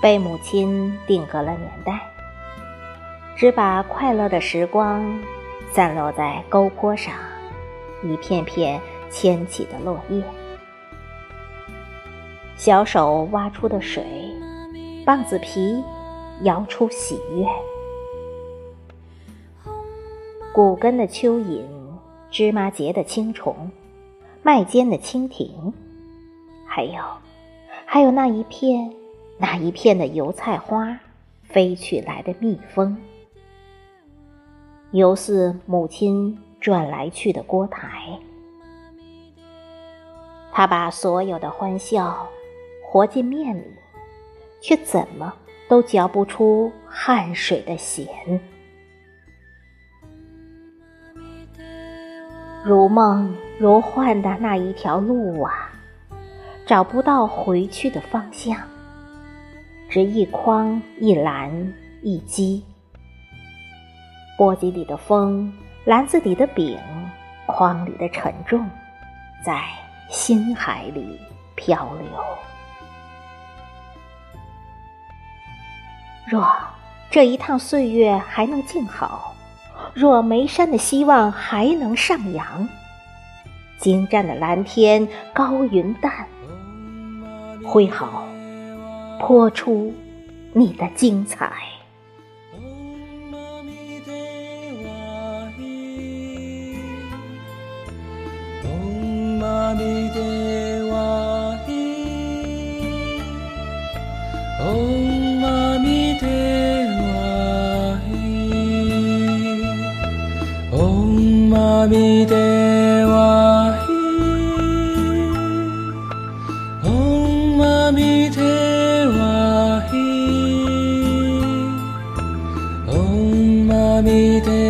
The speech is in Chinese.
被母亲定格了年代，只把快乐的时光散落在沟坡上，一片片牵起的落叶。小手挖出的水，棒子皮摇出喜悦。谷根的蚯蚓，芝麻节的青虫，麦尖的蜻蜓，还有，还有那一片那一片的油菜花，飞去来的蜜蜂，犹似母亲转来去的锅台。他把所有的欢笑。活进面里，却怎么都嚼不出汗水的咸。如梦如幻的那一条路啊，找不到回去的方向，只一筐一篮一鸡。簸箕里的风，篮子里的饼，筐里的沉重，在心海里漂流。若这一趟岁月还能静好，若眉山的希望还能上扬，精湛的蓝天高云淡，挥毫，泼出你的精彩。涙